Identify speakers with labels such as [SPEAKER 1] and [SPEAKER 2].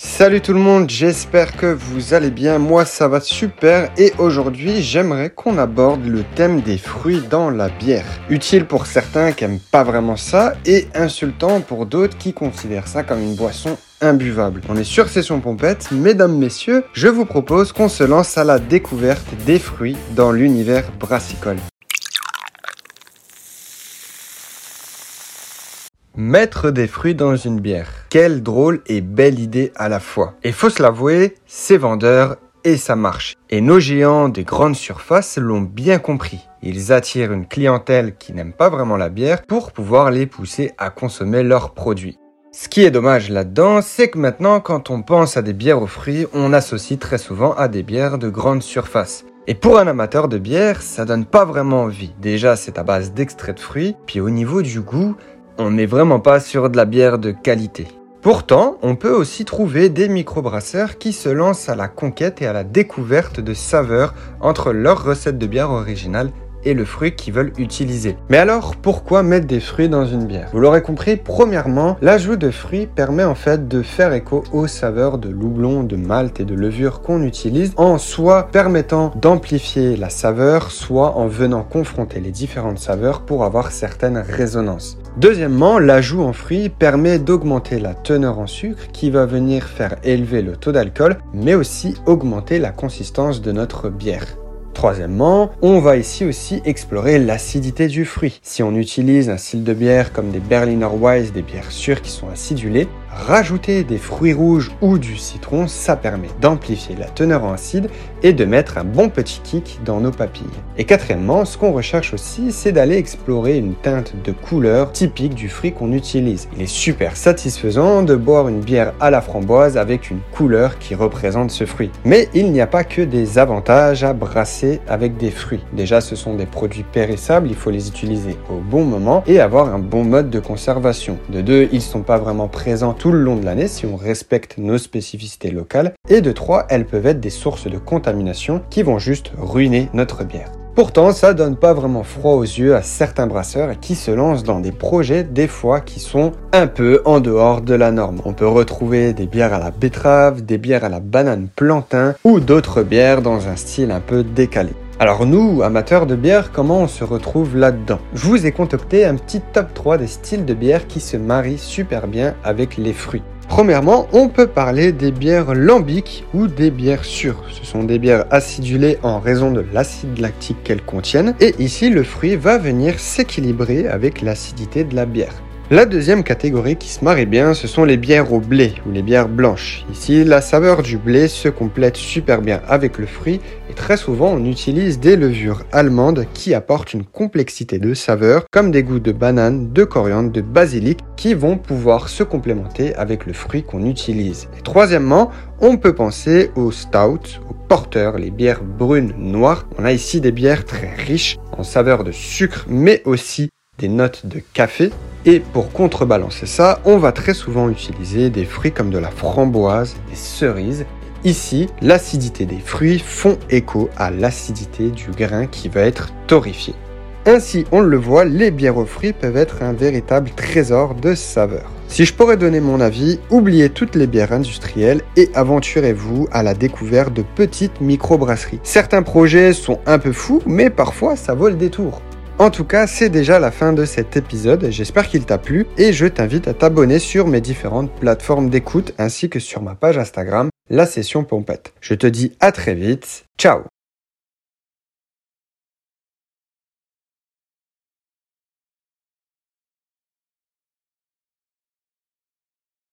[SPEAKER 1] Salut tout le monde, j'espère que vous allez bien, moi ça va super et aujourd'hui j'aimerais qu'on aborde le thème des fruits dans la bière. Utile pour certains qui aiment pas vraiment ça et insultant pour d'autres qui considèrent ça comme une boisson imbuvable. On est sur Session Pompette, mesdames, messieurs, je vous propose qu'on se lance à la découverte des fruits dans l'univers brassicole. Mettre des fruits dans une bière. Quelle drôle et belle idée à la fois. Et faut se l'avouer, c'est vendeur et ça marche. Et nos géants des grandes surfaces l'ont bien compris. Ils attirent une clientèle qui n'aime pas vraiment la bière pour pouvoir les pousser à consommer leurs produits. Ce qui est dommage là-dedans, c'est que maintenant, quand on pense à des bières aux fruits, on associe très souvent à des bières de grande surface. Et pour un amateur de bière, ça donne pas vraiment envie. Déjà, c'est à base d'extrait de fruits, puis au niveau du goût, on n'est vraiment pas sur de la bière de qualité. Pourtant, on peut aussi trouver des microbrasseurs qui se lancent à la conquête et à la découverte de saveurs entre leurs recettes de bière originales et le fruit qu'ils veulent utiliser. Mais alors, pourquoi mettre des fruits dans une bière? Vous l'aurez compris, premièrement, l'ajout de fruits permet en fait de faire écho aux saveurs de loublon, de malt et de levure qu'on utilise, en soit permettant d'amplifier la saveur, soit en venant confronter les différentes saveurs pour avoir certaines résonances. Deuxièmement, l'ajout en fruits permet d'augmenter la teneur en sucre qui va venir faire élever le taux d'alcool, mais aussi augmenter la consistance de notre bière. Troisièmement, on va ici aussi explorer l'acidité du fruit. Si on utilise un style de bière comme des Berliner Weiss, des bières sûres qui sont acidulées, Rajouter des fruits rouges ou du citron, ça permet d'amplifier la teneur en acide et de mettre un bon petit kick dans nos papilles. Et quatrièmement, ce qu'on recherche aussi, c'est d'aller explorer une teinte de couleur typique du fruit qu'on utilise. Il est super satisfaisant de boire une bière à la framboise avec une couleur qui représente ce fruit. Mais il n'y a pas que des avantages à brasser avec des fruits. Déjà, ce sont des produits périssables, il faut les utiliser au bon moment et avoir un bon mode de conservation. De deux, ils sont pas vraiment présents tout le long de l'année si on respecte nos spécificités locales. Et de trois, elles peuvent être des sources de contamination qui vont juste ruiner notre bière. Pourtant, ça donne pas vraiment froid aux yeux à certains brasseurs qui se lancent dans des projets des fois qui sont un peu en dehors de la norme. On peut retrouver des bières à la betterave, des bières à la banane plantain ou d'autres bières dans un style un peu décalé. Alors nous, amateurs de bière, comment on se retrouve là-dedans? Je vous ai concocté un petit top 3 des styles de bière qui se marient super bien avec les fruits. Premièrement, on peut parler des bières lambiques ou des bières sûres. Ce sont des bières acidulées en raison de l'acide lactique qu'elles contiennent et ici le fruit va venir s'équilibrer avec l'acidité de la bière. La deuxième catégorie qui se marie bien, ce sont les bières au blé ou les bières blanches. Ici, la saveur du blé se complète super bien avec le fruit et très souvent on utilise des levures allemandes qui apportent une complexité de saveur comme des goûts de banane, de coriandre, de basilic qui vont pouvoir se complémenter avec le fruit qu'on utilise. Et troisièmement, on peut penser aux stouts, aux porteurs, les bières brunes noires. On a ici des bières très riches en saveur de sucre mais aussi des notes de café. Et pour contrebalancer ça, on va très souvent utiliser des fruits comme de la framboise, des cerises. Ici, l'acidité des fruits font écho à l'acidité du grain qui va être torréfié. Ainsi, on le voit, les bières aux fruits peuvent être un véritable trésor de saveurs. Si je pourrais donner mon avis, oubliez toutes les bières industrielles et aventurez-vous à la découverte de petites microbrasseries. Certains projets sont un peu fous, mais parfois ça vaut le détour. En tout cas, c'est déjà la fin de cet épisode. J'espère qu'il t'a plu et je t'invite à t'abonner sur mes différentes plateformes d'écoute ainsi que sur ma page Instagram, la session pompette. Je te dis à très vite. Ciao